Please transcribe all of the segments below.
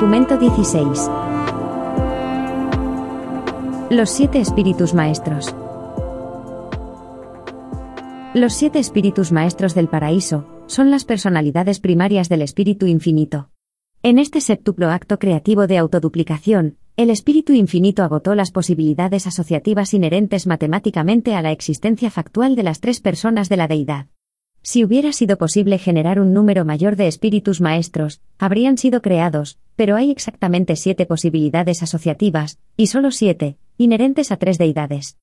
Documento 16. Los siete espíritus maestros. Los siete espíritus maestros del paraíso son las personalidades primarias del espíritu infinito. En este séptuplo acto creativo de autoduplicación, el espíritu infinito agotó las posibilidades asociativas inherentes matemáticamente a la existencia factual de las tres personas de la deidad. Si hubiera sido posible generar un número mayor de espíritus maestros, habrían sido creados, pero hay exactamente siete posibilidades asociativas, y solo siete, inherentes a tres deidades.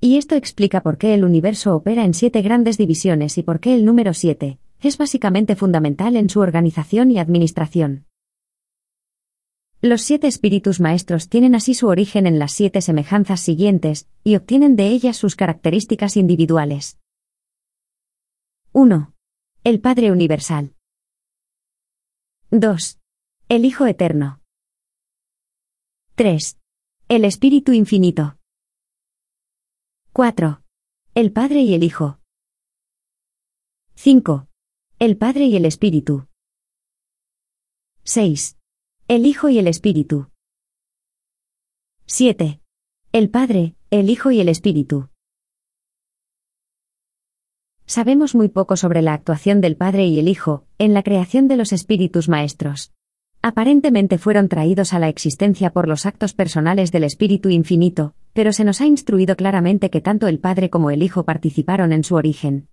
Y esto explica por qué el universo opera en siete grandes divisiones y por qué el número siete es básicamente fundamental en su organización y administración. Los siete espíritus maestros tienen así su origen en las siete semejanzas siguientes, y obtienen de ellas sus características individuales. 1. El Padre Universal. 2. El Hijo Eterno. 3. El Espíritu Infinito. 4. El Padre y el Hijo. 5. El Padre y el Espíritu. 6. El Hijo y el Espíritu. 7. El Padre, el Hijo y el Espíritu. Sabemos muy poco sobre la actuación del Padre y el Hijo, en la creación de los espíritus maestros. Aparentemente fueron traídos a la existencia por los actos personales del Espíritu Infinito, pero se nos ha instruido claramente que tanto el Padre como el Hijo participaron en su origen.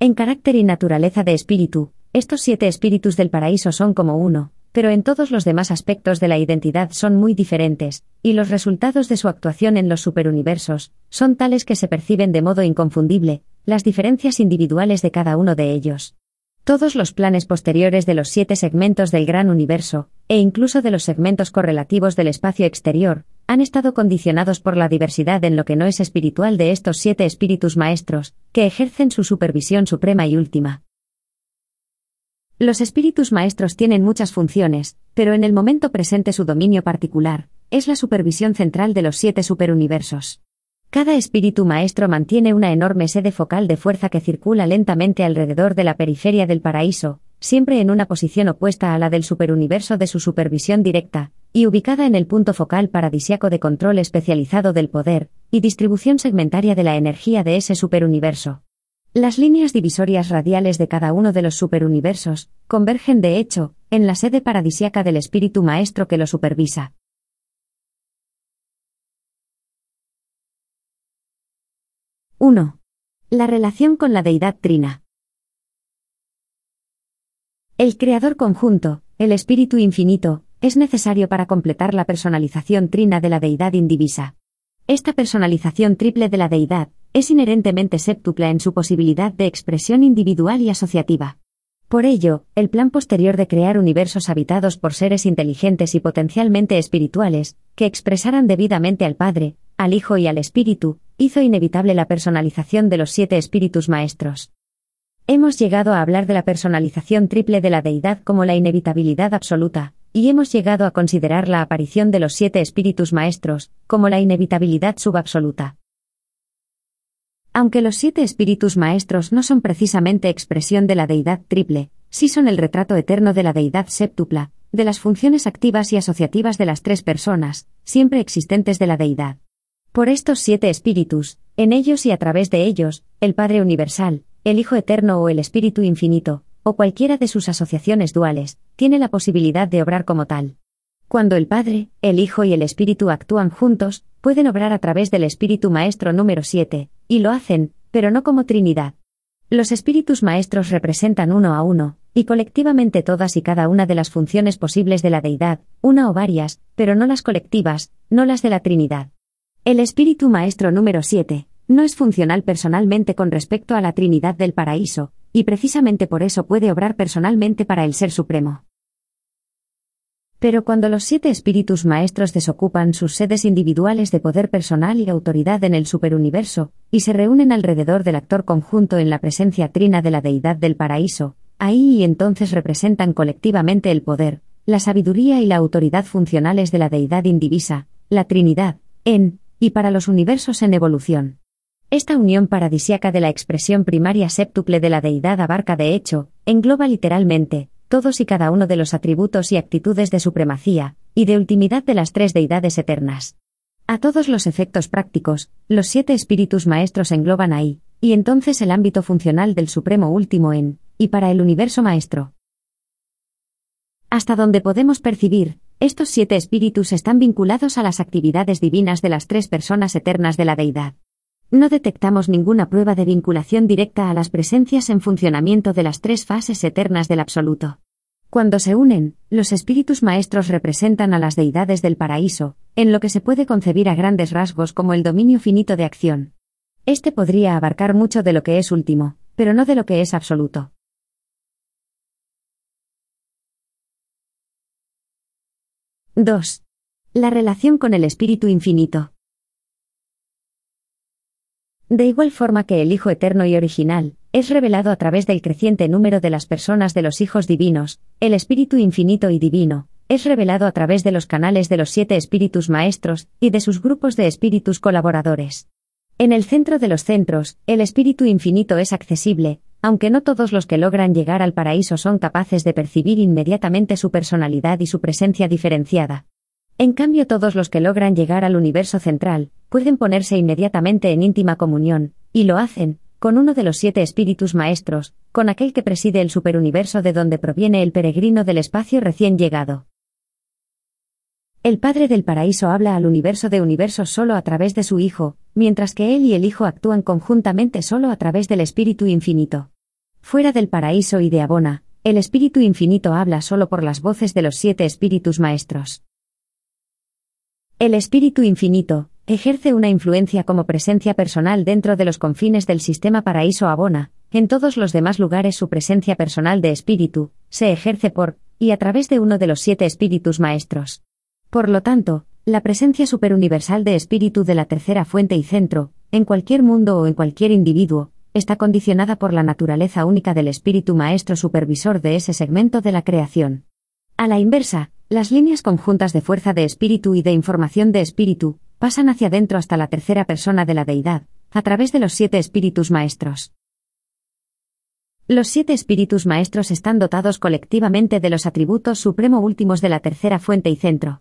En carácter y naturaleza de espíritu, estos siete espíritus del paraíso son como uno, pero en todos los demás aspectos de la identidad son muy diferentes, y los resultados de su actuación en los superuniversos son tales que se perciben de modo inconfundible, las diferencias individuales de cada uno de ellos. Todos los planes posteriores de los siete segmentos del gran universo, e incluso de los segmentos correlativos del espacio exterior, han estado condicionados por la diversidad en lo que no es espiritual de estos siete espíritus maestros, que ejercen su supervisión suprema y última. Los espíritus maestros tienen muchas funciones, pero en el momento presente su dominio particular es la supervisión central de los siete superuniversos. Cada espíritu maestro mantiene una enorme sede focal de fuerza que circula lentamente alrededor de la periferia del paraíso, siempre en una posición opuesta a la del superuniverso de su supervisión directa, y ubicada en el punto focal paradisiaco de control especializado del poder y distribución segmentaria de la energía de ese superuniverso. Las líneas divisorias radiales de cada uno de los superuniversos convergen de hecho en la sede paradisiaca del espíritu maestro que lo supervisa. ¡1! La relación con la deidad trina. El creador conjunto, el espíritu infinito, es necesario para completar la personalización trina de la deidad indivisa. Esta personalización triple de la deidad es inherentemente séptupla en su posibilidad de expresión individual y asociativa. Por ello, el plan posterior de crear universos habitados por seres inteligentes y potencialmente espirituales, que expresaran debidamente al Padre, al Hijo y al Espíritu, hizo inevitable la personalización de los siete espíritus maestros. Hemos llegado a hablar de la personalización triple de la deidad como la inevitabilidad absoluta, y hemos llegado a considerar la aparición de los siete espíritus maestros como la inevitabilidad subabsoluta. Aunque los siete espíritus maestros no son precisamente expresión de la deidad triple, sí son el retrato eterno de la deidad séptupla, de las funciones activas y asociativas de las tres personas, siempre existentes de la deidad. Por estos siete espíritus, en ellos y a través de ellos, el Padre Universal, el Hijo Eterno o el Espíritu Infinito, o cualquiera de sus asociaciones duales, tiene la posibilidad de obrar como tal. Cuando el Padre, el Hijo y el Espíritu actúan juntos, pueden obrar a través del Espíritu Maestro número 7, y lo hacen, pero no como Trinidad. Los Espíritus Maestros representan uno a uno, y colectivamente todas y cada una de las funciones posibles de la deidad, una o varias, pero no las colectivas, no las de la Trinidad. El Espíritu Maestro número 7, no es funcional personalmente con respecto a la Trinidad del Paraíso, y precisamente por eso puede obrar personalmente para el Ser Supremo. Pero cuando los siete espíritus maestros desocupan sus sedes individuales de poder personal y autoridad en el superuniverso, y se reúnen alrededor del actor conjunto en la presencia trina de la deidad del paraíso, ahí y entonces representan colectivamente el poder, la sabiduría y la autoridad funcionales de la deidad indivisa, la Trinidad, en, y para los universos en evolución. Esta unión paradisiaca de la expresión primaria séptuple de la deidad abarca de hecho, engloba literalmente, todos y cada uno de los atributos y actitudes de supremacía, y de ultimidad de las tres deidades eternas. A todos los efectos prácticos, los siete espíritus maestros engloban ahí, y entonces el ámbito funcional del Supremo Último en, y para el universo maestro. Hasta donde podemos percibir, estos siete espíritus están vinculados a las actividades divinas de las tres personas eternas de la deidad. No detectamos ninguna prueba de vinculación directa a las presencias en funcionamiento de las tres fases eternas del absoluto. Cuando se unen, los espíritus maestros representan a las deidades del paraíso, en lo que se puede concebir a grandes rasgos como el dominio finito de acción. Este podría abarcar mucho de lo que es último, pero no de lo que es absoluto. (2) La relación con el espíritu infinito. De igual forma que el Hijo Eterno y Original, es revelado a través del creciente número de las personas de los hijos divinos, el Espíritu Infinito y Divino, es revelado a través de los canales de los siete espíritus maestros y de sus grupos de espíritus colaboradores. En el centro de los centros, el Espíritu Infinito es accesible, aunque no todos los que logran llegar al paraíso son capaces de percibir inmediatamente su personalidad y su presencia diferenciada. En cambio, todos los que logran llegar al universo central, pueden ponerse inmediatamente en íntima comunión, y lo hacen, con uno de los siete espíritus maestros, con aquel que preside el superuniverso de donde proviene el peregrino del espacio recién llegado. El Padre del Paraíso habla al universo de universos solo a través de su Hijo, mientras que Él y el Hijo actúan conjuntamente solo a través del Espíritu Infinito. Fuera del paraíso y de Abona, el Espíritu Infinito habla solo por las voces de los siete espíritus maestros. El Espíritu Infinito, ejerce una influencia como presencia personal dentro de los confines del sistema paraíso abona, en todos los demás lugares su presencia personal de espíritu, se ejerce por, y a través de uno de los siete espíritus maestros. Por lo tanto, la presencia superuniversal de espíritu de la tercera fuente y centro, en cualquier mundo o en cualquier individuo, está condicionada por la naturaleza única del espíritu maestro supervisor de ese segmento de la creación. A la inversa, las líneas conjuntas de fuerza de espíritu y de información de espíritu pasan hacia adentro hasta la tercera persona de la deidad, a través de los siete espíritus maestros. Los siete espíritus maestros están dotados colectivamente de los atributos supremo últimos de la tercera fuente y centro.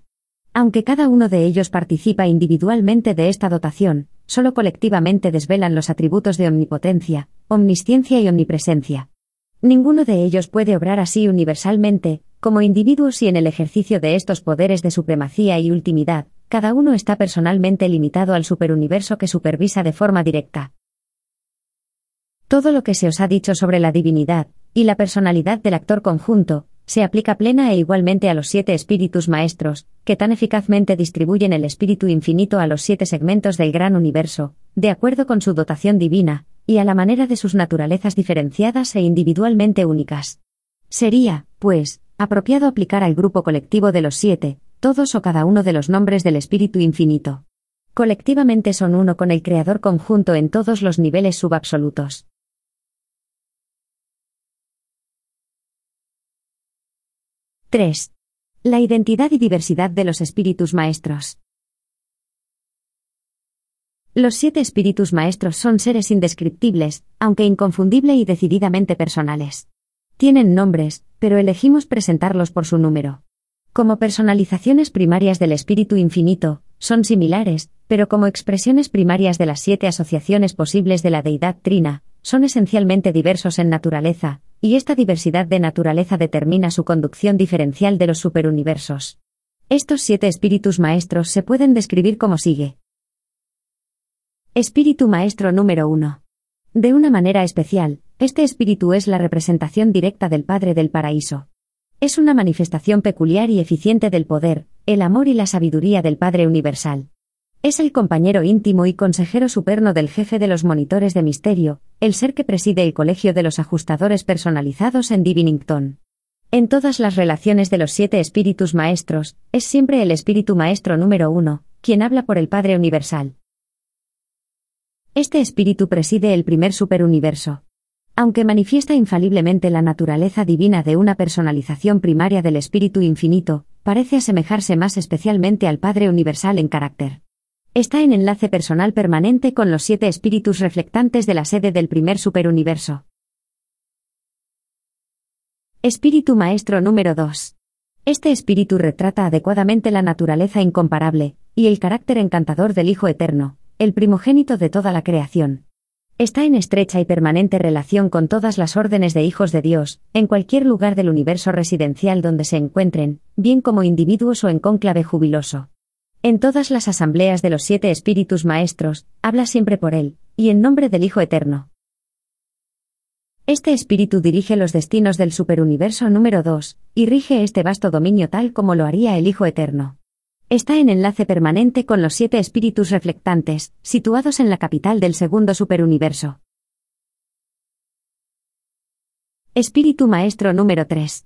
Aunque cada uno de ellos participa individualmente de esta dotación, solo colectivamente desvelan los atributos de omnipotencia, omnisciencia y omnipresencia. Ninguno de ellos puede obrar así universalmente, como individuos y en el ejercicio de estos poderes de supremacía y ultimidad, cada uno está personalmente limitado al superuniverso que supervisa de forma directa. Todo lo que se os ha dicho sobre la divinidad, y la personalidad del actor conjunto, se aplica plena e igualmente a los siete espíritus maestros, que tan eficazmente distribuyen el espíritu infinito a los siete segmentos del gran universo, de acuerdo con su dotación divina, y a la manera de sus naturalezas diferenciadas e individualmente únicas. Sería, pues, apropiado aplicar al grupo colectivo de los siete, todos o cada uno de los nombres del Espíritu Infinito. Colectivamente son uno con el Creador conjunto en todos los niveles subabsolutos. (3) La identidad y diversidad de los espíritus maestros. Los siete espíritus maestros son seres indescriptibles, aunque inconfundible y decididamente personales. Tienen nombres, pero elegimos presentarlos por su número. Como personalizaciones primarias del espíritu infinito, son similares, pero como expresiones primarias de las siete asociaciones posibles de la deidad trina, son esencialmente diversos en naturaleza, y esta diversidad de naturaleza determina su conducción diferencial de los superuniversos. Estos siete espíritus maestros se pueden describir como sigue. Espíritu maestro número 1. De una manera especial, este espíritu es la representación directa del Padre del Paraíso. Es una manifestación peculiar y eficiente del poder, el amor y la sabiduría del Padre Universal. Es el compañero íntimo y consejero superno del jefe de los monitores de misterio, el ser que preside el colegio de los ajustadores personalizados en Divinington. En todas las relaciones de los siete espíritus maestros, es siempre el espíritu maestro número uno, quien habla por el Padre Universal. Este espíritu preside el primer superuniverso. Aunque manifiesta infaliblemente la naturaleza divina de una personalización primaria del Espíritu Infinito, parece asemejarse más especialmente al Padre Universal en carácter. Está en enlace personal permanente con los siete espíritus reflectantes de la sede del primer superuniverso. Espíritu Maestro número 2. Este espíritu retrata adecuadamente la naturaleza incomparable, y el carácter encantador del Hijo Eterno, el primogénito de toda la creación. Está en estrecha y permanente relación con todas las órdenes de hijos de Dios, en cualquier lugar del universo residencial donde se encuentren, bien como individuos o en cónclave jubiloso. En todas las asambleas de los siete espíritus maestros, habla siempre por él, y en nombre del Hijo Eterno. Este espíritu dirige los destinos del superuniverso número 2, y rige este vasto dominio tal como lo haría el Hijo Eterno. Está en enlace permanente con los siete espíritus reflectantes, situados en la capital del segundo superuniverso. Espíritu Maestro número 3.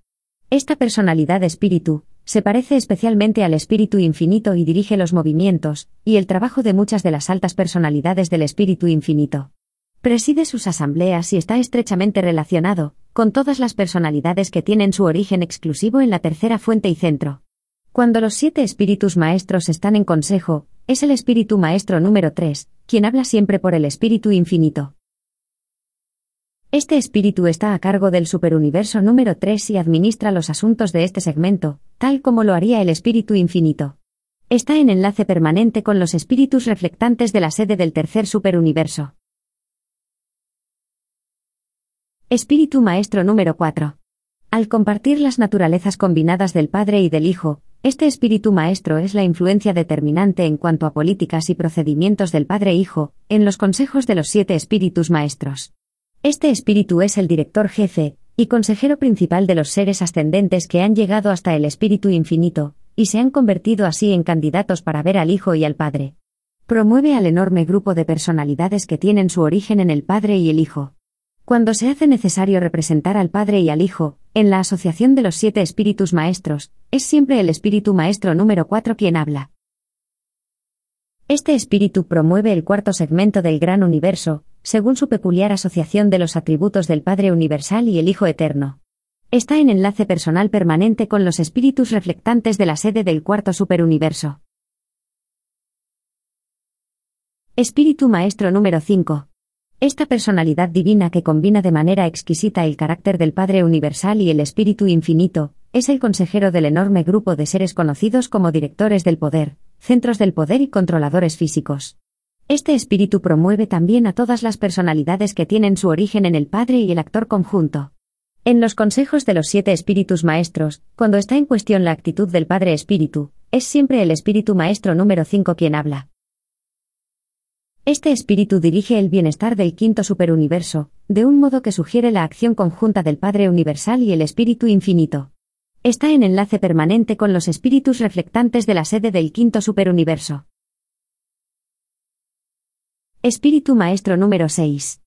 Esta personalidad espíritu, se parece especialmente al espíritu infinito y dirige los movimientos, y el trabajo de muchas de las altas personalidades del espíritu infinito. Preside sus asambleas y está estrechamente relacionado con todas las personalidades que tienen su origen exclusivo en la tercera fuente y centro. Cuando los siete espíritus maestros están en consejo, es el espíritu maestro número 3, quien habla siempre por el espíritu infinito. Este espíritu está a cargo del superuniverso número 3 y administra los asuntos de este segmento, tal como lo haría el espíritu infinito. Está en enlace permanente con los espíritus reflectantes de la sede del tercer superuniverso. Espíritu Maestro número 4. Al compartir las naturalezas combinadas del Padre y del Hijo, este Espíritu Maestro es la influencia determinante en cuanto a políticas y procedimientos del Padre-Hijo, en los consejos de los siete Espíritus Maestros. Este Espíritu es el director jefe, y consejero principal de los seres ascendentes que han llegado hasta el Espíritu Infinito, y se han convertido así en candidatos para ver al Hijo y al Padre. Promueve al enorme grupo de personalidades que tienen su origen en el Padre y el Hijo. Cuando se hace necesario representar al Padre y al Hijo, en la asociación de los siete espíritus maestros, es siempre el espíritu maestro número 4 quien habla. Este espíritu promueve el cuarto segmento del gran universo, según su peculiar asociación de los atributos del Padre Universal y el Hijo Eterno. Está en enlace personal permanente con los espíritus reflectantes de la sede del cuarto superuniverso. Espíritu Maestro número 5. Esta personalidad divina que combina de manera exquisita el carácter del Padre Universal y el Espíritu Infinito, es el consejero del enorme grupo de seres conocidos como directores del poder, centros del poder y controladores físicos. Este espíritu promueve también a todas las personalidades que tienen su origen en el Padre y el actor conjunto. En los consejos de los siete espíritus maestros, cuando está en cuestión la actitud del Padre Espíritu, es siempre el espíritu maestro número 5 quien habla. Este espíritu dirige el bienestar del quinto superuniverso, de un modo que sugiere la acción conjunta del Padre Universal y el Espíritu Infinito. Está en enlace permanente con los espíritus reflectantes de la sede del quinto superuniverso. Espíritu Maestro número 6.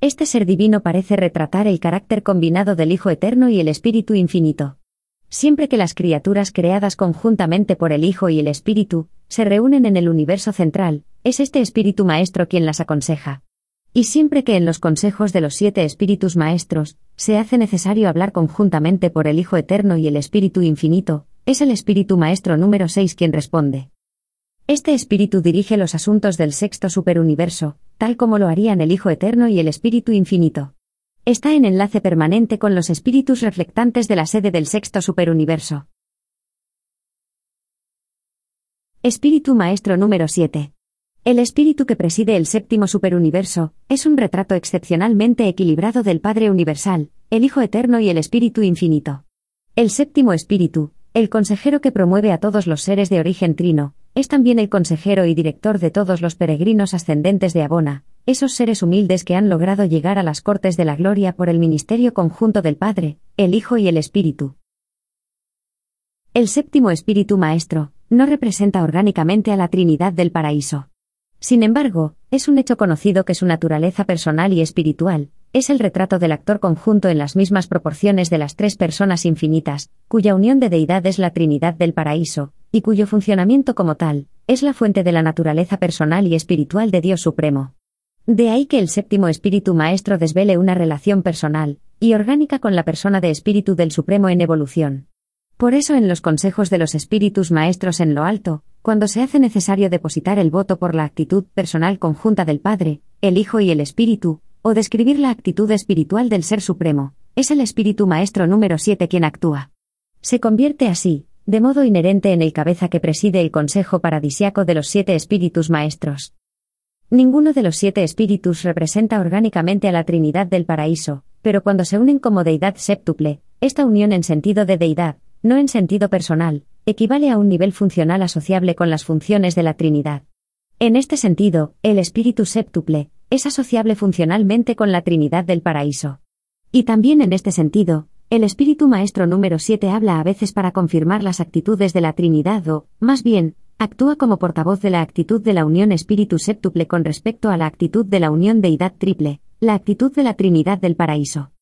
Este ser divino parece retratar el carácter combinado del Hijo Eterno y el Espíritu Infinito. Siempre que las criaturas creadas conjuntamente por el Hijo y el Espíritu se reúnen en el universo central, es este Espíritu Maestro quien las aconseja. Y siempre que en los consejos de los siete Espíritus Maestros se hace necesario hablar conjuntamente por el Hijo Eterno y el Espíritu Infinito, es el Espíritu Maestro número 6 quien responde. Este Espíritu dirige los asuntos del sexto superuniverso, tal como lo harían el Hijo Eterno y el Espíritu Infinito. Está en enlace permanente con los espíritus reflectantes de la sede del sexto superuniverso. Espíritu Maestro número 7. El espíritu que preside el séptimo superuniverso es un retrato excepcionalmente equilibrado del Padre Universal, el Hijo Eterno y el Espíritu Infinito. El séptimo espíritu, el consejero que promueve a todos los seres de origen trino, es también el consejero y director de todos los peregrinos ascendentes de Abona, esos seres humildes que han logrado llegar a las cortes de la gloria por el ministerio conjunto del Padre, el Hijo y el Espíritu. El séptimo Espíritu Maestro, no representa orgánicamente a la Trinidad del Paraíso. Sin embargo, es un hecho conocido que su naturaleza personal y espiritual, es el retrato del actor conjunto en las mismas proporciones de las tres personas infinitas, cuya unión de deidad es la Trinidad del Paraíso, y cuyo funcionamiento como tal, es la fuente de la naturaleza personal y espiritual de Dios Supremo. De ahí que el séptimo espíritu maestro desvele una relación personal y orgánica con la persona de espíritu del Supremo en evolución. Por eso en los consejos de los espíritus maestros en lo alto, cuando se hace necesario depositar el voto por la actitud personal conjunta del Padre, el Hijo y el Espíritu, o describir la actitud espiritual del Ser Supremo, es el espíritu maestro número 7 quien actúa. Se convierte así, de modo inherente en el cabeza que preside el consejo paradisiaco de los siete espíritus maestros. Ninguno de los siete espíritus representa orgánicamente a la Trinidad del paraíso, pero cuando se unen como deidad séptuple, esta unión en sentido de deidad, no en sentido personal, equivale a un nivel funcional asociable con las funciones de la Trinidad. En este sentido, el espíritu séptuple es asociable funcionalmente con la Trinidad del paraíso. Y también en este sentido, el espíritu maestro número 7 habla a veces para confirmar las actitudes de la Trinidad o, más bien, actúa como portavoz de la actitud de la unión espíritu séptuple con respecto a la actitud de la unión deidad triple, la actitud de la Trinidad del paraíso.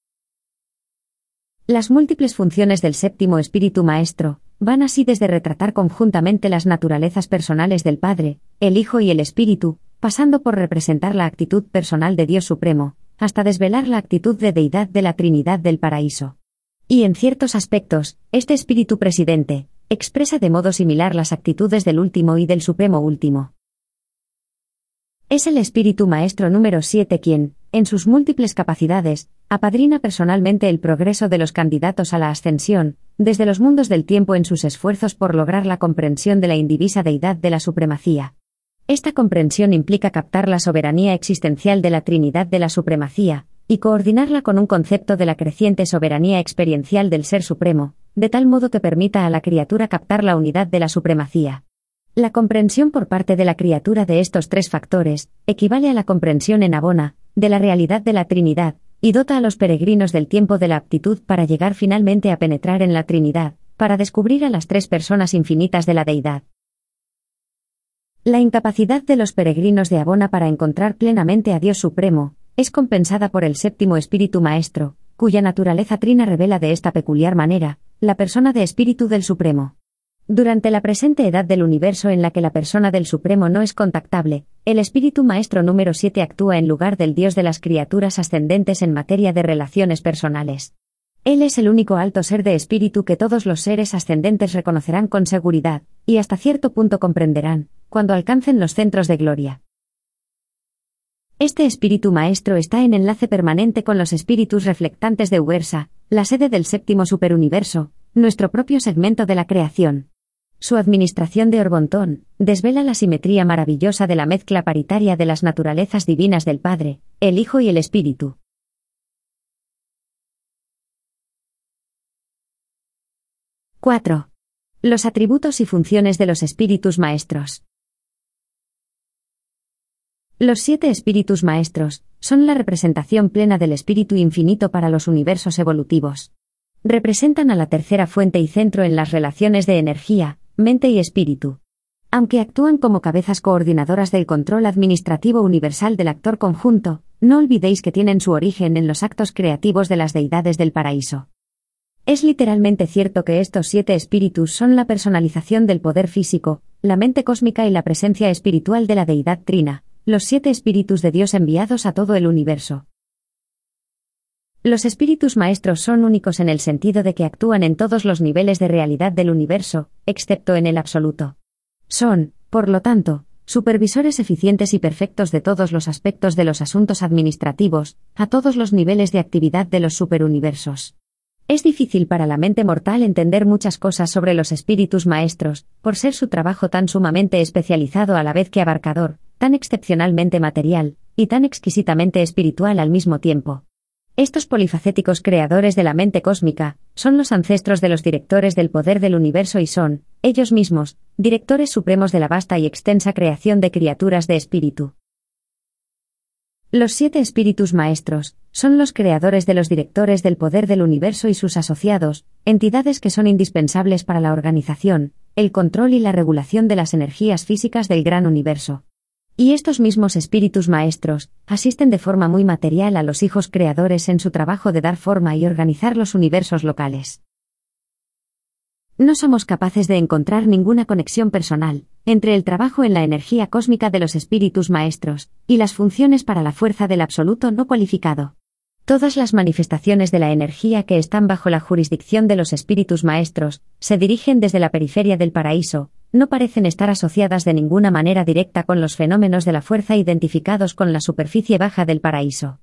Las múltiples funciones del séptimo espíritu maestro van así desde retratar conjuntamente las naturalezas personales del Padre, el Hijo y el Espíritu, pasando por representar la actitud personal de Dios Supremo, hasta desvelar la actitud de deidad de la Trinidad del Paraíso. Y en ciertos aspectos, este Espíritu Presidente, expresa de modo similar las actitudes del último y del Supremo Último. Es el Espíritu Maestro número 7 quien, en sus múltiples capacidades, apadrina personalmente el progreso de los candidatos a la ascensión, desde los mundos del tiempo en sus esfuerzos por lograr la comprensión de la indivisa deidad de la supremacía. Esta comprensión implica captar la soberanía existencial de la Trinidad de la supremacía, y coordinarla con un concepto de la creciente soberanía experiencial del Ser Supremo, de tal modo que permita a la criatura captar la unidad de la supremacía. La comprensión por parte de la criatura de estos tres factores equivale a la comprensión en abona, de la realidad de la Trinidad, y dota a los peregrinos del tiempo de la aptitud para llegar finalmente a penetrar en la Trinidad, para descubrir a las tres personas infinitas de la deidad. La incapacidad de los peregrinos de Abona para encontrar plenamente a Dios Supremo, es compensada por el séptimo espíritu maestro, cuya naturaleza trina revela de esta peculiar manera, la persona de espíritu del Supremo. Durante la presente edad del universo en la que la persona del Supremo no es contactable, el espíritu maestro número 7 actúa en lugar del Dios de las criaturas ascendentes en materia de relaciones personales. Él es el único alto ser de espíritu que todos los seres ascendentes reconocerán con seguridad, y hasta cierto punto comprenderán, cuando alcancen los centros de gloria. Este espíritu maestro está en enlace permanente con los espíritus reflectantes de Uersa, la sede del séptimo superuniverso, nuestro propio segmento de la creación. Su administración de Orbontón desvela la simetría maravillosa de la mezcla paritaria de las naturalezas divinas del Padre, el Hijo y el Espíritu. ¡4! Los atributos y funciones de los espíritus maestros. Los siete espíritus maestros son la representación plena del espíritu infinito para los universos evolutivos. Representan a la tercera fuente y centro en las relaciones de energía, mente y espíritu. Aunque actúan como cabezas coordinadoras del control administrativo universal del actor conjunto, no olvidéis que tienen su origen en los actos creativos de las deidades del paraíso. Es literalmente cierto que estos siete espíritus son la personalización del poder físico, la mente cósmica y la presencia espiritual de la deidad Trina, los siete espíritus de Dios enviados a todo el universo. Los espíritus maestros son únicos en el sentido de que actúan en todos los niveles de realidad del universo, excepto en el absoluto. Son, por lo tanto, supervisores eficientes y perfectos de todos los aspectos de los asuntos administrativos, a todos los niveles de actividad de los superuniversos. Es difícil para la mente mortal entender muchas cosas sobre los espíritus maestros, por ser su trabajo tan sumamente especializado a la vez que abarcador, tan excepcionalmente material, y tan exquisitamente espiritual al mismo tiempo. Estos polifacéticos creadores de la mente cósmica, son los ancestros de los directores del poder del universo y son, ellos mismos, directores supremos de la vasta y extensa creación de criaturas de espíritu. Los siete espíritus maestros, son los creadores de los directores del poder del universo y sus asociados, entidades que son indispensables para la organización, el control y la regulación de las energías físicas del gran universo. Y estos mismos espíritus maestros asisten de forma muy material a los hijos creadores en su trabajo de dar forma y organizar los universos locales. No somos capaces de encontrar ninguna conexión personal entre el trabajo en la energía cósmica de los espíritus maestros y las funciones para la fuerza del absoluto no cualificado. Todas las manifestaciones de la energía que están bajo la jurisdicción de los espíritus maestros se dirigen desde la periferia del paraíso, no parecen estar asociadas de ninguna manera directa con los fenómenos de la fuerza identificados con la superficie baja del paraíso.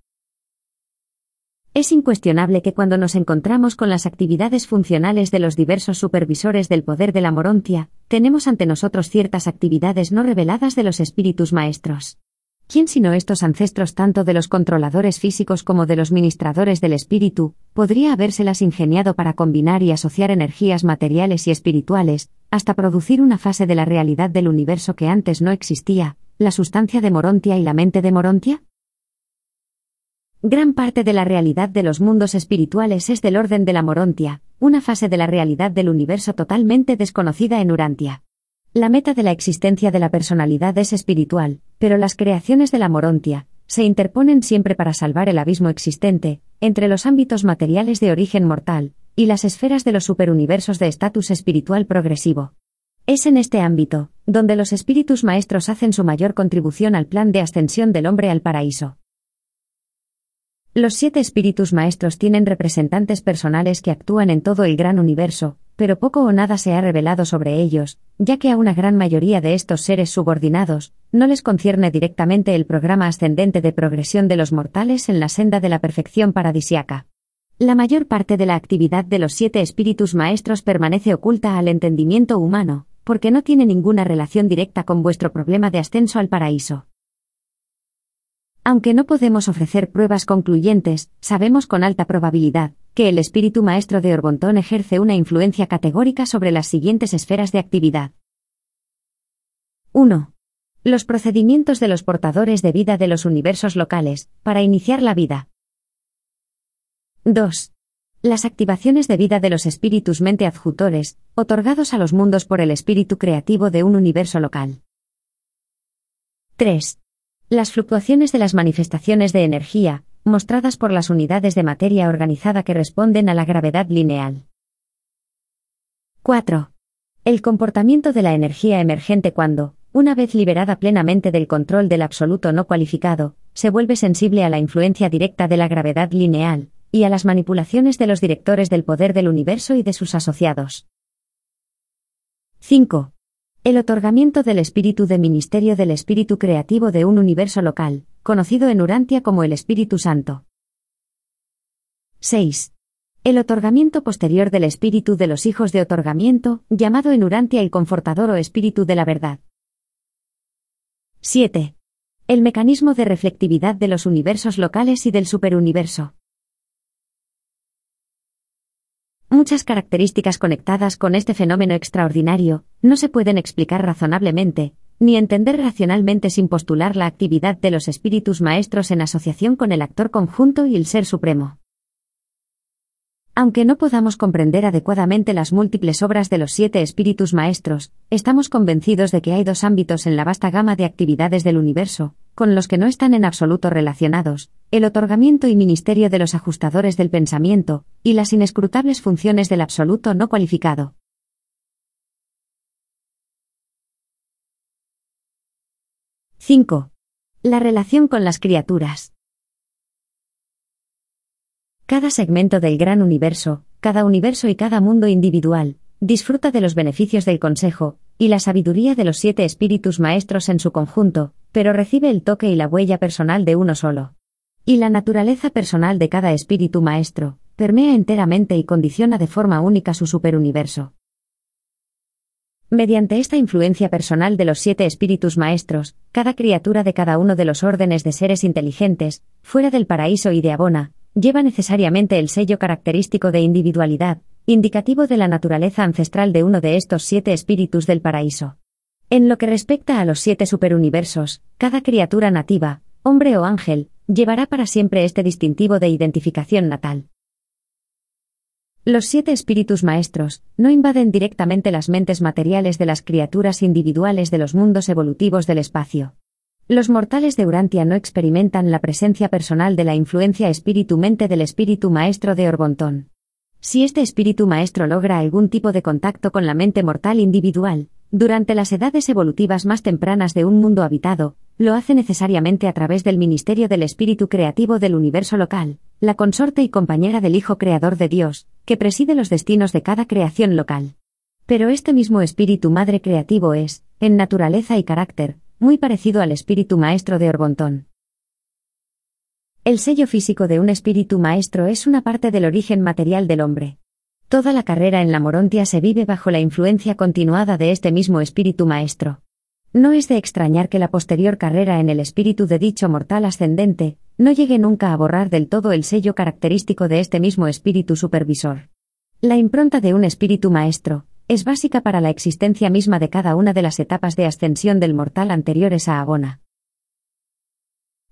Es incuestionable que cuando nos encontramos con las actividades funcionales de los diversos supervisores del poder de la Morontia, tenemos ante nosotros ciertas actividades no reveladas de los espíritus maestros. ¿Quién sino estos ancestros tanto de los controladores físicos como de los ministradores del espíritu, podría habérselas ingeniado para combinar y asociar energías materiales y espirituales, hasta producir una fase de la realidad del universo que antes no existía, la sustancia de Morontia y la mente de Morontia? Gran parte de la realidad de los mundos espirituales es del orden de la Morontia, una fase de la realidad del universo totalmente desconocida en Urantia. La meta de la existencia de la personalidad es espiritual, pero las creaciones de la Morontia se interponen siempre para salvar el abismo existente, entre los ámbitos materiales de origen mortal, y las esferas de los superuniversos de estatus espiritual progresivo. Es en este ámbito, donde los espíritus maestros hacen su mayor contribución al plan de ascensión del hombre al paraíso. Los siete espíritus maestros tienen representantes personales que actúan en todo el gran universo, pero poco o nada se ha revelado sobre ellos, ya que a una gran mayoría de estos seres subordinados, no les concierne directamente el programa ascendente de progresión de los mortales en la senda de la perfección paradisiaca. La mayor parte de la actividad de los siete espíritus maestros permanece oculta al entendimiento humano, porque no tiene ninguna relación directa con vuestro problema de ascenso al paraíso. Aunque no podemos ofrecer pruebas concluyentes, sabemos con alta probabilidad que el espíritu maestro de Orbontón ejerce una influencia categórica sobre las siguientes esferas de actividad. 1. Los procedimientos de los portadores de vida de los universos locales, para iniciar la vida. 2. Las activaciones de vida de los espíritus mente adjutores, otorgados a los mundos por el espíritu creativo de un universo local. 3. Las fluctuaciones de las manifestaciones de energía, mostradas por las unidades de materia organizada que responden a la gravedad lineal. 4. El comportamiento de la energía emergente cuando, una vez liberada plenamente del control del absoluto no cualificado, se vuelve sensible a la influencia directa de la gravedad lineal, y a las manipulaciones de los directores del poder del universo y de sus asociados. 5. El otorgamiento del espíritu de ministerio del espíritu creativo de un universo local, conocido en Urantia como el Espíritu Santo. 6. El otorgamiento posterior del espíritu de los hijos de otorgamiento, llamado en Urantia el confortador o espíritu de la verdad. 7. El mecanismo de reflectividad de los universos locales y del superuniverso. Muchas características conectadas con este fenómeno extraordinario no se pueden explicar razonablemente, ni entender racionalmente sin postular la actividad de los espíritus maestros en asociación con el actor conjunto y el Ser Supremo. Aunque no podamos comprender adecuadamente las múltiples obras de los siete espíritus maestros, estamos convencidos de que hay dos ámbitos en la vasta gama de actividades del universo, con los que no están en absoluto relacionados, el otorgamiento y ministerio de los ajustadores del pensamiento, y las inescrutables funciones del absoluto no cualificado. ¡5! La relación con las criaturas. Cada segmento del gran universo, cada universo y cada mundo individual, disfruta de los beneficios del consejo, y la sabiduría de los siete espíritus maestros en su conjunto, pero recibe el toque y la huella personal de uno solo. Y la naturaleza personal de cada espíritu maestro, permea enteramente y condiciona de forma única su superuniverso. Mediante esta influencia personal de los siete espíritus maestros, cada criatura de cada uno de los órdenes de seres inteligentes, fuera del paraíso y de Abona, lleva necesariamente el sello característico de individualidad, indicativo de la naturaleza ancestral de uno de estos siete espíritus del paraíso. En lo que respecta a los siete superuniversos, cada criatura nativa, hombre o ángel, llevará para siempre este distintivo de identificación natal. Los siete espíritus maestros no invaden directamente las mentes materiales de las criaturas individuales de los mundos evolutivos del espacio. Los mortales de Urantia no experimentan la presencia personal de la influencia espíritu-mente del espíritu maestro de Orbontón. Si este espíritu maestro logra algún tipo de contacto con la mente mortal individual, durante las edades evolutivas más tempranas de un mundo habitado, lo hace necesariamente a través del ministerio del espíritu creativo del universo local, la consorte y compañera del Hijo Creador de Dios, que preside los destinos de cada creación local. Pero este mismo espíritu madre creativo es, en naturaleza y carácter, muy parecido al espíritu maestro de Orbontón. El sello físico de un espíritu maestro es una parte del origen material del hombre. Toda la carrera en la Morontia se vive bajo la influencia continuada de este mismo espíritu maestro. No es de extrañar que la posterior carrera en el espíritu de dicho mortal ascendente no llegue nunca a borrar del todo el sello característico de este mismo espíritu supervisor. La impronta de un espíritu maestro es básica para la existencia misma de cada una de las etapas de ascensión del mortal anteriores a Agona.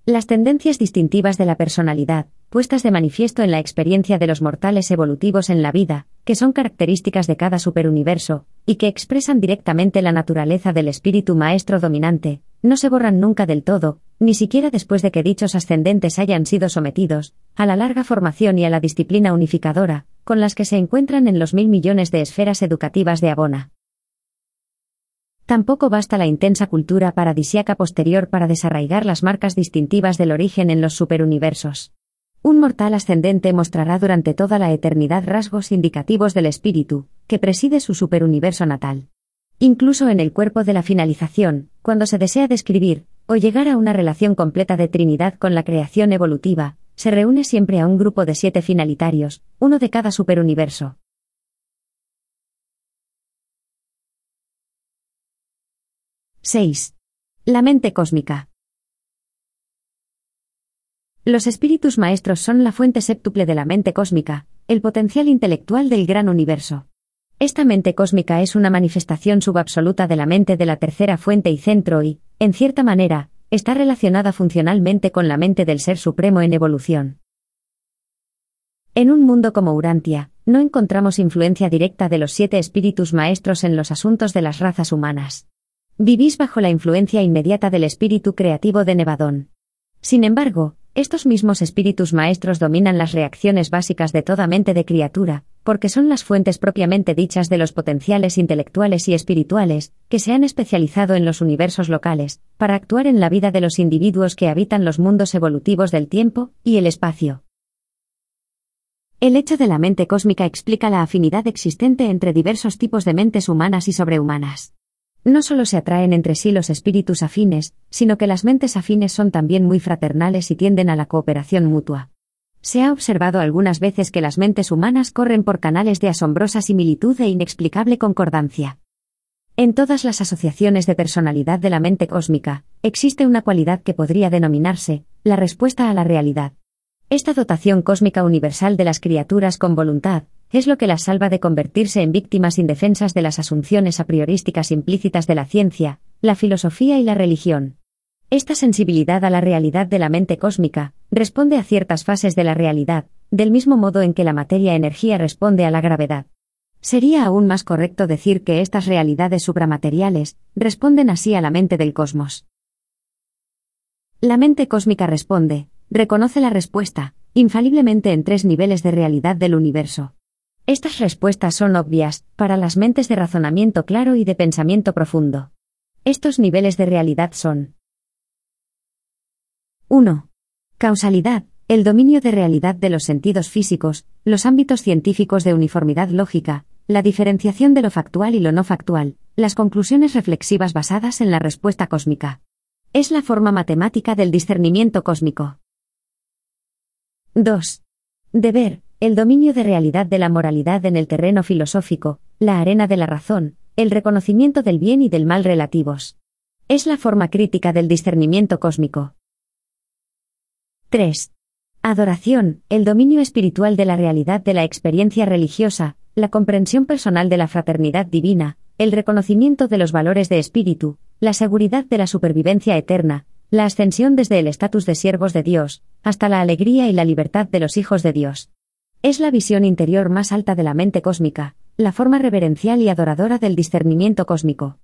Las tendencias distintivas de la personalidad, puestas de manifiesto en la experiencia de los mortales evolutivos en la vida, que son características de cada superuniverso, y que expresan directamente la naturaleza del espíritu maestro dominante, no se borran nunca del todo, ni siquiera después de que dichos ascendentes hayan sido sometidos, a la larga formación y a la disciplina unificadora, con las que se encuentran en los mil millones de esferas educativas de Abona. Tampoco basta la intensa cultura paradisiaca posterior para desarraigar las marcas distintivas del origen en los superuniversos. Un mortal ascendente mostrará durante toda la eternidad rasgos indicativos del espíritu, que preside su superuniverso natal. Incluso en el cuerpo de la finalización, cuando se desea describir, o llegar a una relación completa de Trinidad con la creación evolutiva, se reúne siempre a un grupo de siete finalitarios, uno de cada superuniverso. 6. La mente cósmica. Los espíritus maestros son la fuente séptuple de la mente cósmica, el potencial intelectual del gran universo. Esta mente cósmica es una manifestación subabsoluta de la mente de la tercera fuente y centro y, en cierta manera, está relacionada funcionalmente con la mente del Ser Supremo en evolución. En un mundo como Urantia, no encontramos influencia directa de los siete espíritus maestros en los asuntos de las razas humanas. Vivís bajo la influencia inmediata del espíritu creativo de Nevadón. Sin embargo, estos mismos espíritus maestros dominan las reacciones básicas de toda mente de criatura, porque son las fuentes propiamente dichas de los potenciales intelectuales y espirituales, que se han especializado en los universos locales, para actuar en la vida de los individuos que habitan los mundos evolutivos del tiempo y el espacio. El hecho de la mente cósmica explica la afinidad existente entre diversos tipos de mentes humanas y sobrehumanas. No solo se atraen entre sí los espíritus afines, sino que las mentes afines son también muy fraternales y tienden a la cooperación mutua. Se ha observado algunas veces que las mentes humanas corren por canales de asombrosa similitud e inexplicable concordancia. En todas las asociaciones de personalidad de la mente cósmica, existe una cualidad que podría denominarse la respuesta a la realidad. Esta dotación cósmica universal de las criaturas con voluntad, es lo que las salva de convertirse en víctimas indefensas de las asunciones a priorísticas implícitas de la ciencia, la filosofía y la religión. Esta sensibilidad a la realidad de la mente cósmica responde a ciertas fases de la realidad, del mismo modo en que la materia-energía responde a la gravedad. Sería aún más correcto decir que estas realidades supramateriales responden así a la mente del cosmos. La mente cósmica responde, reconoce la respuesta, infaliblemente en tres niveles de realidad del universo. Estas respuestas son obvias, para las mentes de razonamiento claro y de pensamiento profundo. Estos niveles de realidad son 1. Causalidad, el dominio de realidad de los sentidos físicos, los ámbitos científicos de uniformidad lógica, la diferenciación de lo factual y lo no factual, las conclusiones reflexivas basadas en la respuesta cósmica. Es la forma matemática del discernimiento cósmico. 2. Deber, el dominio de realidad de la moralidad en el terreno filosófico, la arena de la razón, el reconocimiento del bien y del mal relativos. Es la forma crítica del discernimiento cósmico. 3. Adoración, el dominio espiritual de la realidad de la experiencia religiosa, la comprensión personal de la fraternidad divina, el reconocimiento de los valores de espíritu, la seguridad de la supervivencia eterna, la ascensión desde el estatus de siervos de Dios, hasta la alegría y la libertad de los hijos de Dios. Es la visión interior más alta de la mente cósmica, la forma reverencial y adoradora del discernimiento cósmico.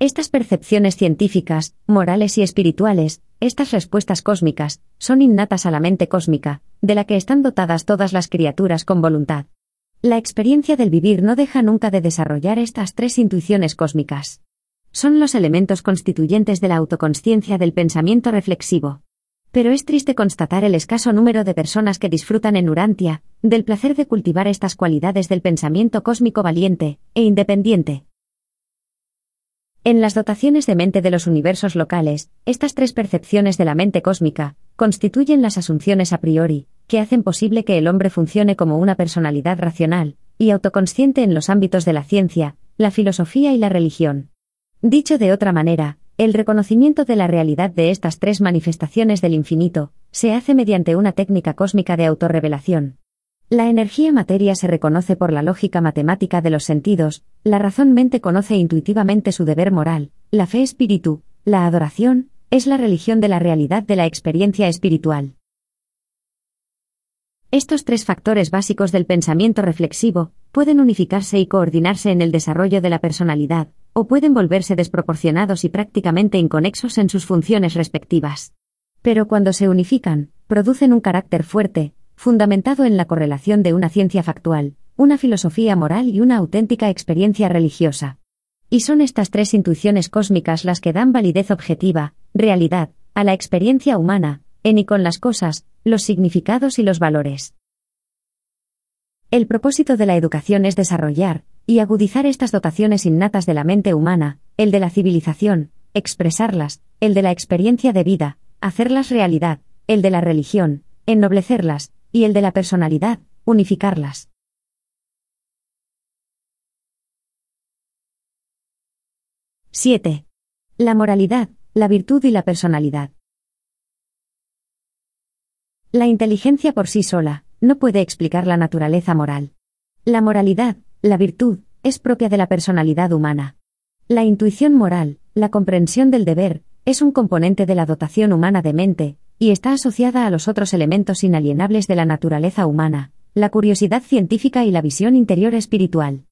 Estas percepciones científicas, morales y espirituales, estas respuestas cósmicas, son innatas a la mente cósmica, de la que están dotadas todas las criaturas con voluntad. La experiencia del vivir no deja nunca de desarrollar estas tres intuiciones cósmicas. Son los elementos constituyentes de la autoconsciencia del pensamiento reflexivo. Pero es triste constatar el escaso número de personas que disfrutan en Urantia, del placer de cultivar estas cualidades del pensamiento cósmico valiente e independiente. En las dotaciones de mente de los universos locales, estas tres percepciones de la mente cósmica constituyen las asunciones a priori, que hacen posible que el hombre funcione como una personalidad racional y autoconsciente en los ámbitos de la ciencia, la filosofía y la religión. Dicho de otra manera, el reconocimiento de la realidad de estas tres manifestaciones del infinito se hace mediante una técnica cósmica de autorrevelación. La energía materia se reconoce por la lógica matemática de los sentidos, la razón mente conoce intuitivamente su deber moral, la fe espíritu, la adoración, es la religión de la realidad de la experiencia espiritual. Estos tres factores básicos del pensamiento reflexivo pueden unificarse y coordinarse en el desarrollo de la personalidad, o pueden volverse desproporcionados y prácticamente inconexos en sus funciones respectivas. Pero cuando se unifican, producen un carácter fuerte, fundamentado en la correlación de una ciencia factual, una filosofía moral y una auténtica experiencia religiosa. Y son estas tres intuiciones cósmicas las que dan validez objetiva, realidad, a la experiencia humana, en y con las cosas, los significados y los valores. El propósito de la educación es desarrollar y agudizar estas dotaciones innatas de la mente humana, el de la civilización, expresarlas, el de la experiencia de vida, hacerlas realidad, el de la religión, ennoblecerlas, y el de la personalidad, unificarlas. ¡7! La moralidad, la virtud y la personalidad. La inteligencia por sí sola no puede explicar la naturaleza moral. La moralidad, la virtud, es propia de la personalidad humana. La intuición moral, la comprensión del deber, es un componente de la dotación humana de mente, y está asociada a los otros elementos inalienables de la naturaleza humana, la curiosidad científica y la visión interior espiritual.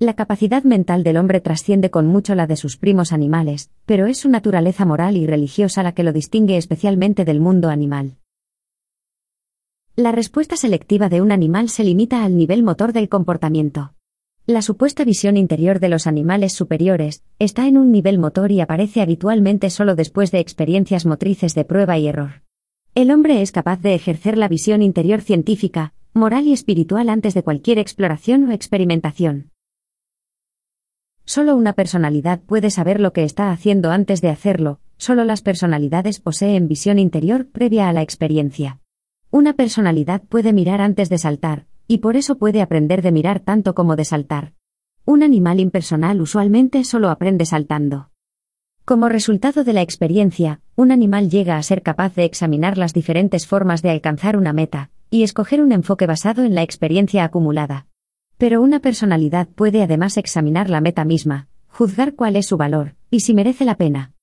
La capacidad mental del hombre trasciende con mucho la de sus primos animales, pero es su naturaleza moral y religiosa la que lo distingue especialmente del mundo animal. La respuesta selectiva de un animal se limita al nivel motor del comportamiento. La supuesta visión interior de los animales superiores está en un nivel motor y aparece habitualmente solo después de experiencias motrices de prueba y error. El hombre es capaz de ejercer la visión interior científica, moral y espiritual antes de cualquier exploración o experimentación. Solo una personalidad puede saber lo que está haciendo antes de hacerlo, solo las personalidades poseen visión interior previa a la experiencia. Una personalidad puede mirar antes de saltar, y por eso puede aprender de mirar tanto como de saltar. Un animal impersonal usualmente solo aprende saltando. Como resultado de la experiencia, un animal llega a ser capaz de examinar las diferentes formas de alcanzar una meta, y escoger un enfoque basado en la experiencia acumulada. Pero una personalidad puede además examinar la meta misma, juzgar cuál es su valor, y si merece la pena.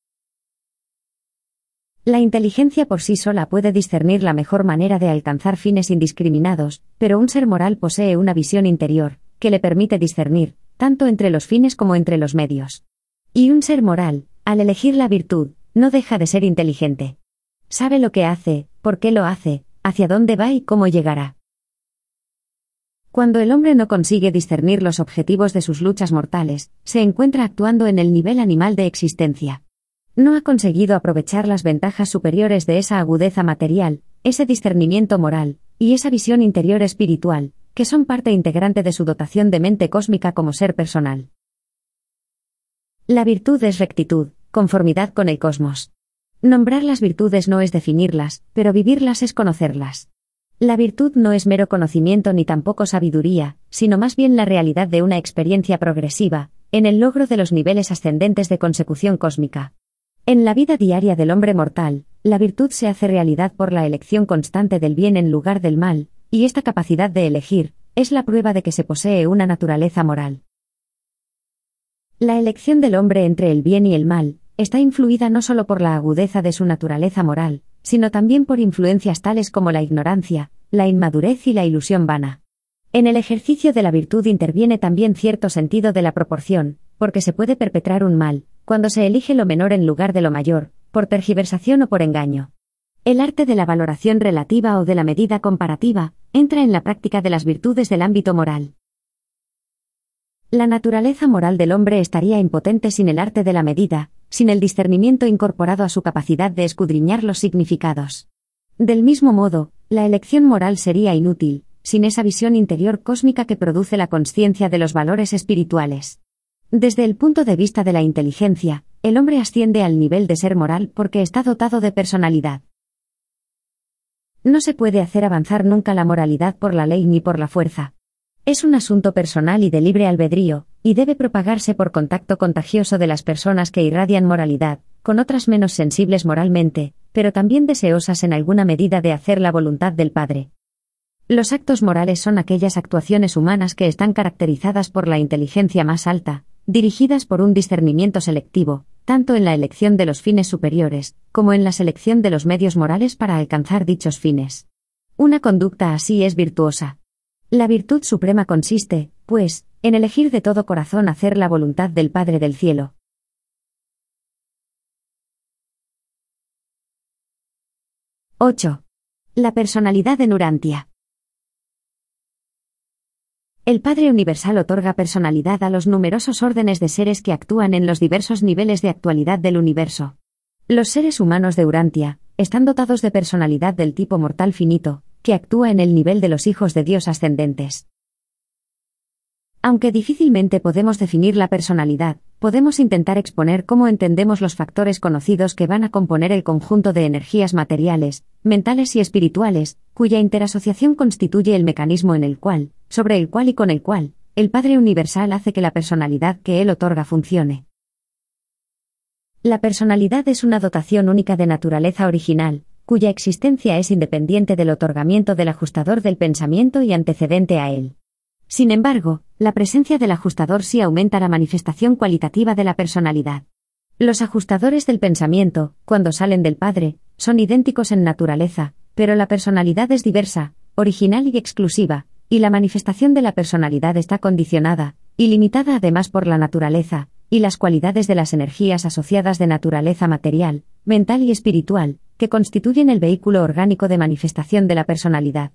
La inteligencia por sí sola puede discernir la mejor manera de alcanzar fines indiscriminados, pero un ser moral posee una visión interior, que le permite discernir, tanto entre los fines como entre los medios. Y un ser moral, al elegir la virtud, no deja de ser inteligente. Sabe lo que hace, por qué lo hace, hacia dónde va y cómo llegará. Cuando el hombre no consigue discernir los objetivos de sus luchas mortales, se encuentra actuando en el nivel animal de existencia. No ha conseguido aprovechar las ventajas superiores de esa agudeza material, ese discernimiento moral, y esa visión interior espiritual, que son parte integrante de su dotación de mente cósmica como ser personal. La virtud es rectitud, conformidad con el cosmos. Nombrar las virtudes no es definirlas, pero vivirlas es conocerlas. La virtud no es mero conocimiento ni tampoco sabiduría, sino más bien la realidad de una experiencia progresiva, en el logro de los niveles ascendentes de consecución cósmica. En la vida diaria del hombre mortal, la virtud se hace realidad por la elección constante del bien en lugar del mal, y esta capacidad de elegir, es la prueba de que se posee una naturaleza moral. La elección del hombre entre el bien y el mal, está influida no solo por la agudeza de su naturaleza moral, sino también por influencias tales como la ignorancia, la inmadurez y la ilusión vana. En el ejercicio de la virtud interviene también cierto sentido de la proporción, porque se puede perpetrar un mal, cuando se elige lo menor en lugar de lo mayor, por tergiversación o por engaño. El arte de la valoración relativa o de la medida comparativa entra en la práctica de las virtudes del ámbito moral. La naturaleza moral del hombre estaría impotente sin el arte de la medida, sin el discernimiento incorporado a su capacidad de escudriñar los significados. Del mismo modo, la elección moral sería inútil, sin esa visión interior cósmica que produce la conciencia de los valores espirituales. Desde el punto de vista de la inteligencia, el hombre asciende al nivel de ser moral porque está dotado de personalidad. No se puede hacer avanzar nunca la moralidad por la ley ni por la fuerza. Es un asunto personal y de libre albedrío, y debe propagarse por contacto contagioso de las personas que irradian moralidad, con otras menos sensibles moralmente, pero también deseosas en alguna medida de hacer la voluntad del Padre. Los actos morales son aquellas actuaciones humanas que están caracterizadas por la inteligencia más alta, dirigidas por un discernimiento selectivo, tanto en la elección de los fines superiores, como en la selección de los medios morales para alcanzar dichos fines. Una conducta así es virtuosa. La virtud suprema consiste, pues, en elegir de todo corazón hacer la voluntad del Padre del Cielo. ¡8! La personalidad en Urantia. El Padre Universal otorga personalidad a los numerosos órdenes de seres que actúan en los diversos niveles de actualidad del universo. Los seres humanos de Urantia están dotados de personalidad del tipo mortal finito, que actúa en el nivel de los hijos de Dios ascendentes. Aunque difícilmente podemos definir la personalidad, podemos intentar exponer cómo entendemos los factores conocidos que van a componer el conjunto de energías materiales, mentales y espirituales, cuya interasociación constituye el mecanismo en el cual, sobre el cual y con el cual, el Padre Universal hace que la personalidad que Él otorga funcione. La personalidad es una dotación única de naturaleza original, cuya existencia es independiente del otorgamiento del ajustador del pensamiento y antecedente a él. Sin embargo, la presencia del ajustador sí aumenta la manifestación cualitativa de la personalidad. Los ajustadores del pensamiento, cuando salen del Padre, son idénticos en naturaleza, pero la personalidad es diversa, original y exclusiva, y la manifestación de la personalidad está condicionada, y limitada además por la naturaleza, y las cualidades de las energías asociadas de naturaleza material, mental y espiritual, que constituyen el vehículo orgánico de manifestación de la personalidad.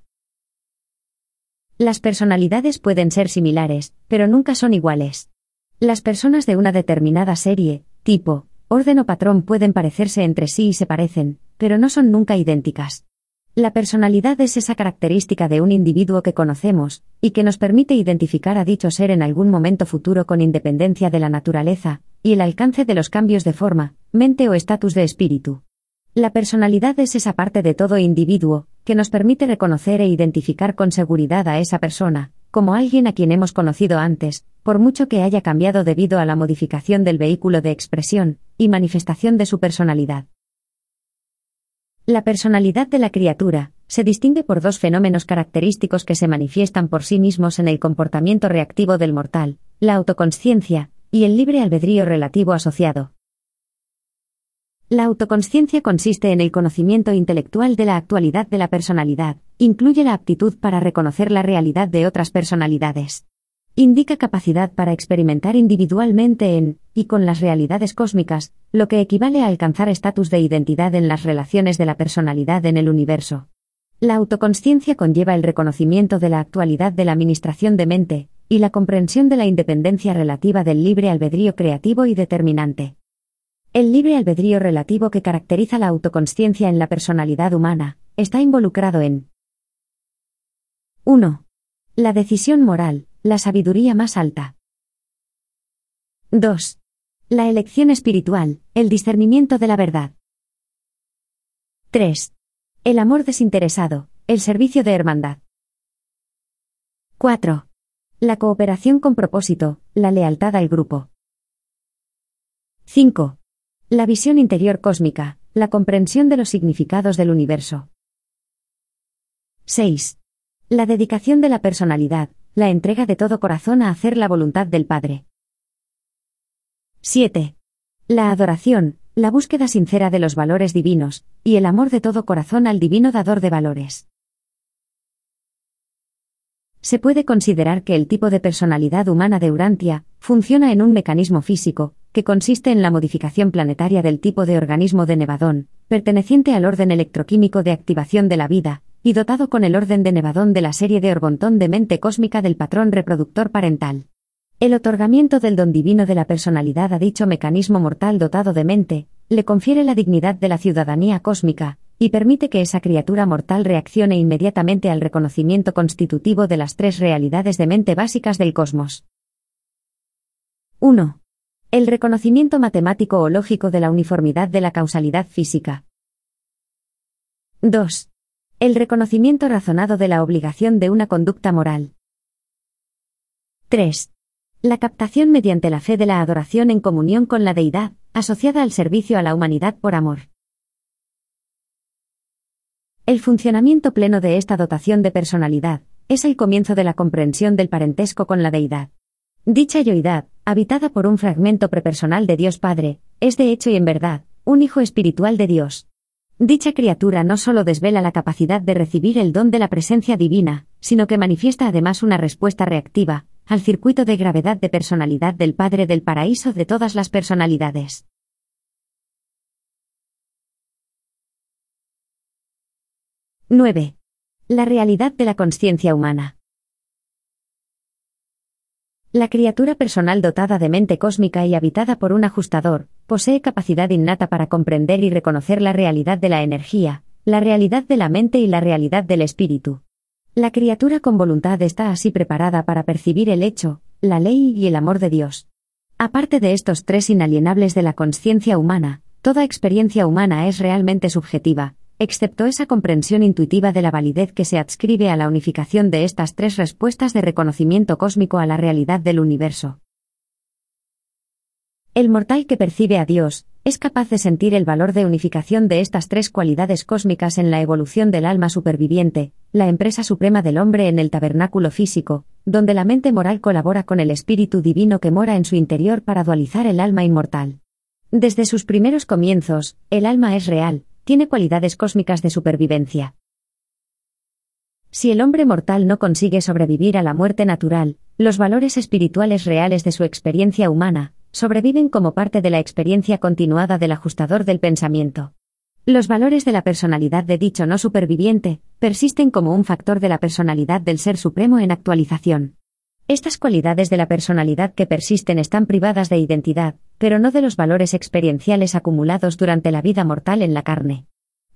Las personalidades pueden ser similares, pero nunca son iguales. Las personas de una determinada serie, tipo, orden o patrón pueden parecerse entre sí y se parecen, pero no son nunca idénticas. La personalidad es esa característica de un individuo que conocemos, y que nos permite identificar a dicho ser en algún momento futuro con independencia de la naturaleza, y el alcance de los cambios de forma, mente o estatus de espíritu. La personalidad es esa parte de todo individuo, que nos permite reconocer e identificar con seguridad a esa persona, como alguien a quien hemos conocido antes, por mucho que haya cambiado debido a la modificación del vehículo de expresión y manifestación de su personalidad. La personalidad de la criatura se distingue por dos fenómenos característicos que se manifiestan por sí mismos en el comportamiento reactivo del mortal, la autoconsciencia y el libre albedrío relativo asociado. La autoconsciencia consiste en el conocimiento intelectual de la actualidad de la personalidad, incluye la aptitud para reconocer la realidad de otras personalidades. Indica capacidad para experimentar individualmente en, y con las realidades cósmicas, lo que equivale a alcanzar estatus de identidad en las relaciones de la personalidad en el universo. La autoconsciencia conlleva el reconocimiento de la actualidad de la administración de mente, y la comprensión de la independencia relativa del libre albedrío creativo y determinante. El libre albedrío relativo que caracteriza la autoconsciencia en la personalidad humana, está involucrado en 1. La decisión moral, la sabiduría más alta. 2. La elección espiritual, el discernimiento de la verdad. 3. El amor desinteresado, el servicio de hermandad. 4. La cooperación con propósito, la lealtad al grupo. 5. La visión interior cósmica, la comprensión de los significados del universo. 6. La dedicación de la personalidad, la entrega de todo corazón a hacer la voluntad del Padre. 7. La adoración, la búsqueda sincera de los valores divinos, y el amor de todo corazón al divino dador de valores. Se puede considerar que el tipo de personalidad humana de Urantia funciona en un mecanismo físico, que consiste en la modificación planetaria del tipo de organismo de Nevadón, perteneciente al orden electroquímico de activación de la vida, y dotado con el orden de Nevadón de la serie de Orbontón de mente cósmica del patrón reproductor parental. El otorgamiento del don divino de la personalidad a dicho mecanismo mortal dotado de mente, le confiere la dignidad de la ciudadanía cósmica, y permite que esa criatura mortal reaccione inmediatamente al reconocimiento constitutivo de las tres realidades de mente básicas del cosmos. 1. El reconocimiento matemático o lógico de la uniformidad de la causalidad física. 2. El reconocimiento razonado de la obligación de una conducta moral. 3. La captación mediante la fe de la adoración en comunión con la deidad, asociada al servicio a la humanidad por amor. El funcionamiento pleno de esta dotación de personalidad es el comienzo de la comprensión del parentesco con la deidad. Dicha yoidad, habitada por un fragmento prepersonal de Dios Padre, es de hecho y en verdad, un hijo espiritual de Dios. Dicha criatura no solo desvela la capacidad de recibir el don de la presencia divina, sino que manifiesta además una respuesta reactiva, al circuito de gravedad de personalidad del Padre del Paraíso de todas las personalidades. ¡9! La realidad de la conciencia humana. La criatura personal dotada de mente cósmica y habitada por un ajustador, posee capacidad innata para comprender y reconocer la realidad de la energía, la realidad de la mente y la realidad del espíritu. La criatura con voluntad está así preparada para percibir el hecho, la ley y el amor de Dios. Aparte de estos tres inalienables de la conciencia humana, toda experiencia humana es realmente subjetiva, excepto esa comprensión intuitiva de la validez que se adscribe a la unificación de estas tres respuestas de reconocimiento cósmico a la realidad del universo. El mortal que percibe a Dios, es capaz de sentir el valor de unificación de estas tres cualidades cósmicas en la evolución del alma superviviente, la empresa suprema del hombre en el tabernáculo físico, donde la mente moral colabora con el espíritu divino que mora en su interior para dualizar el alma inmortal. Desde sus primeros comienzos, el alma es real, tiene cualidades cósmicas de supervivencia. Si el hombre mortal no consigue sobrevivir a la muerte natural, los valores espirituales reales de su experiencia humana, sobreviven como parte de la experiencia continuada del ajustador del pensamiento. Los valores de la personalidad de dicho no superviviente, persisten como un factor de la personalidad del Ser Supremo en actualización. Estas cualidades de la personalidad que persisten están privadas de identidad, pero no de los valores experienciales acumulados durante la vida mortal en la carne.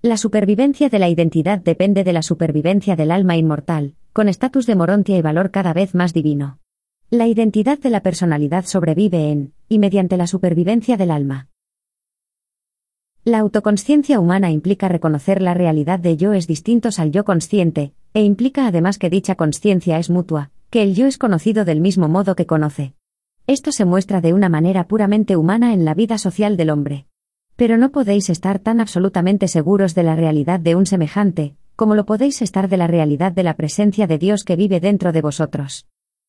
La supervivencia de la identidad depende de la supervivencia del alma inmortal, con estatus de morontia y valor cada vez más divino. La identidad de la personalidad sobrevive en, y mediante la supervivencia del alma. La autoconsciencia humana implica reconocer la realidad de yoes distintos al yo consciente, e implica además que dicha consciencia es mutua, que el yo es conocido del mismo modo que conoce. Esto se muestra de una manera puramente humana en la vida social del hombre. Pero no podéis estar tan absolutamente seguros de la realidad de un semejante, como lo podéis estar de la realidad de la presencia de Dios que vive dentro de vosotros.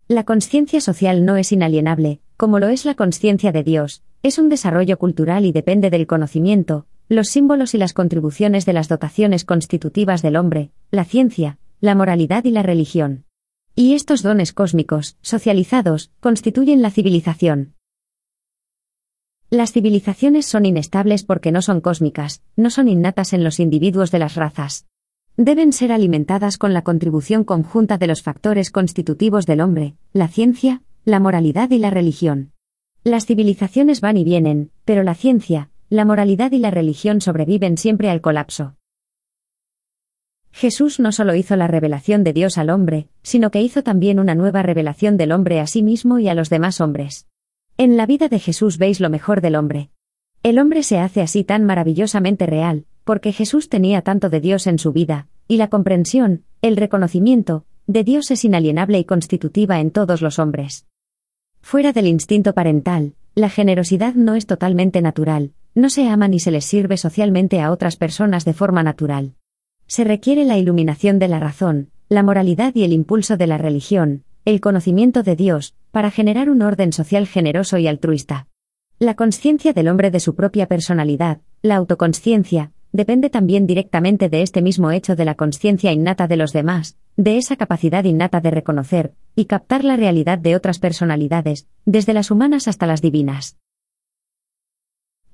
La conciencia social no es inalienable, como lo es la conciencia de Dios, es un desarrollo cultural y depende del conocimiento, los símbolos y las contribuciones de las dotaciones constitutivas del hombre, la ciencia, la moralidad y la religión. Y estos dones cósmicos, socializados, constituyen la civilización. Las civilizaciones son inestables porque no son cósmicas, no son innatas en los individuos de las razas. Deben ser alimentadas con la contribución conjunta de los factores constitutivos del hombre, la ciencia, la moralidad y la religión. Las civilizaciones van y vienen, pero la ciencia, la moralidad y la religión sobreviven siempre al colapso. Jesús no solo hizo la revelación de Dios al hombre, sino que hizo también una nueva revelación del hombre a sí mismo y a los demás hombres. En la vida de Jesús veis lo mejor del hombre. El hombre se hace así tan maravillosamente real, porque Jesús tenía tanto de Dios en su vida, y la comprensión, el reconocimiento, de Dios es inalienable y constitutiva en todos los hombres. Fuera del instinto parental, la generosidad no es totalmente natural, no se ama ni se les sirve socialmente a otras personas de forma natural. Se requiere la iluminación de la razón, la moralidad y el impulso de la religión, el conocimiento de Dios, para generar un orden social generoso y altruista. La conciencia del hombre de su propia personalidad, la autoconsciencia, depende también directamente de este mismo hecho de la conciencia innata de los demás, de esa capacidad innata de reconocer y captar la realidad de otras personalidades, desde las humanas hasta las divinas.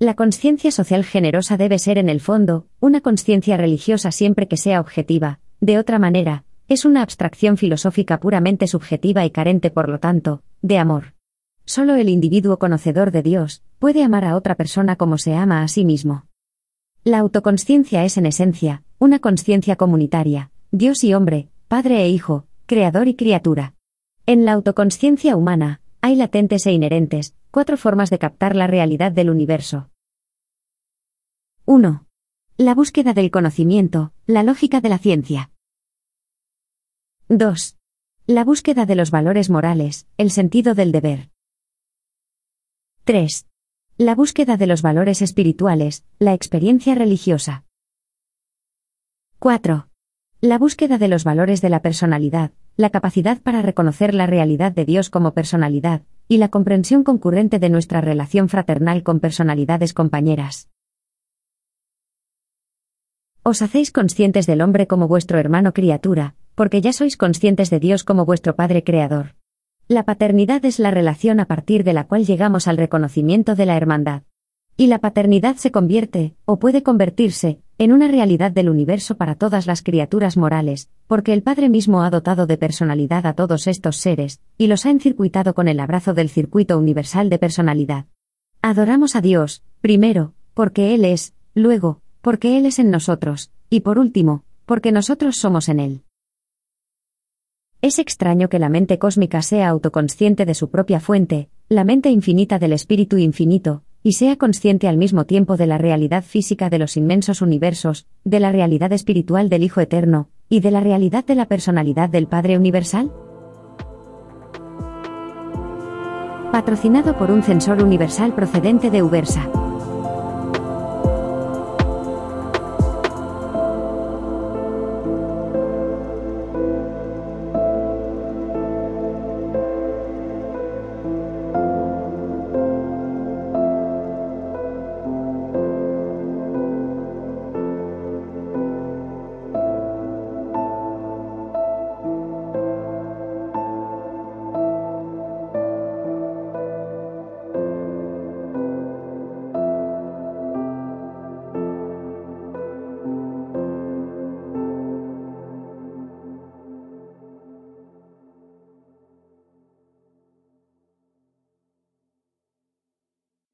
La conciencia social generosa debe ser en el fondo, una conciencia religiosa siempre que sea objetiva, de otra manera, es una abstracción filosófica puramente subjetiva y carente, por lo tanto, de amor. Solo el individuo conocedor de Dios puede amar a otra persona como se ama a sí mismo. La autoconsciencia es en esencia, una conciencia comunitaria, Dios y hombre, Padre e Hijo, Creador y criatura. En la autoconsciencia humana, Hay latentes e inherentes, cuatro formas de captar la realidad del universo. 1. La búsqueda del conocimiento, la lógica de la ciencia. 2. La búsqueda de los valores morales, el sentido del deber. 3. La búsqueda de los valores espirituales, la experiencia religiosa. 4. La búsqueda de los valores de la personalidad, la capacidad para reconocer la realidad de Dios como personalidad, y la comprensión concurrente de nuestra relación fraternal con personalidades compañeras. Os hacéis conscientes del hombre como vuestro hermano criatura, porque ya sois conscientes de Dios como vuestro Padre Creador. La paternidad es la relación a partir de la cual llegamos al reconocimiento de la hermandad. Y la paternidad se convierte, o puede convertirse, en una realidad del universo para todas las criaturas morales, porque el Padre mismo ha dotado de personalidad a todos estos seres, y los ha encircuitado con el abrazo del circuito universal de personalidad. Adoramos a Dios, primero, porque Él es, luego, porque Él es en nosotros, y por último, porque nosotros somos en Él. Es extraño que la mente cósmica sea autoconsciente de su propia fuente, la mente infinita del Espíritu infinito, y sea consciente al mismo tiempo de la realidad física de los inmensos universos, de la realidad espiritual del Hijo Eterno, y de la realidad de la personalidad del Padre Universal? Patrocinado por un censor universal procedente de Ubersa.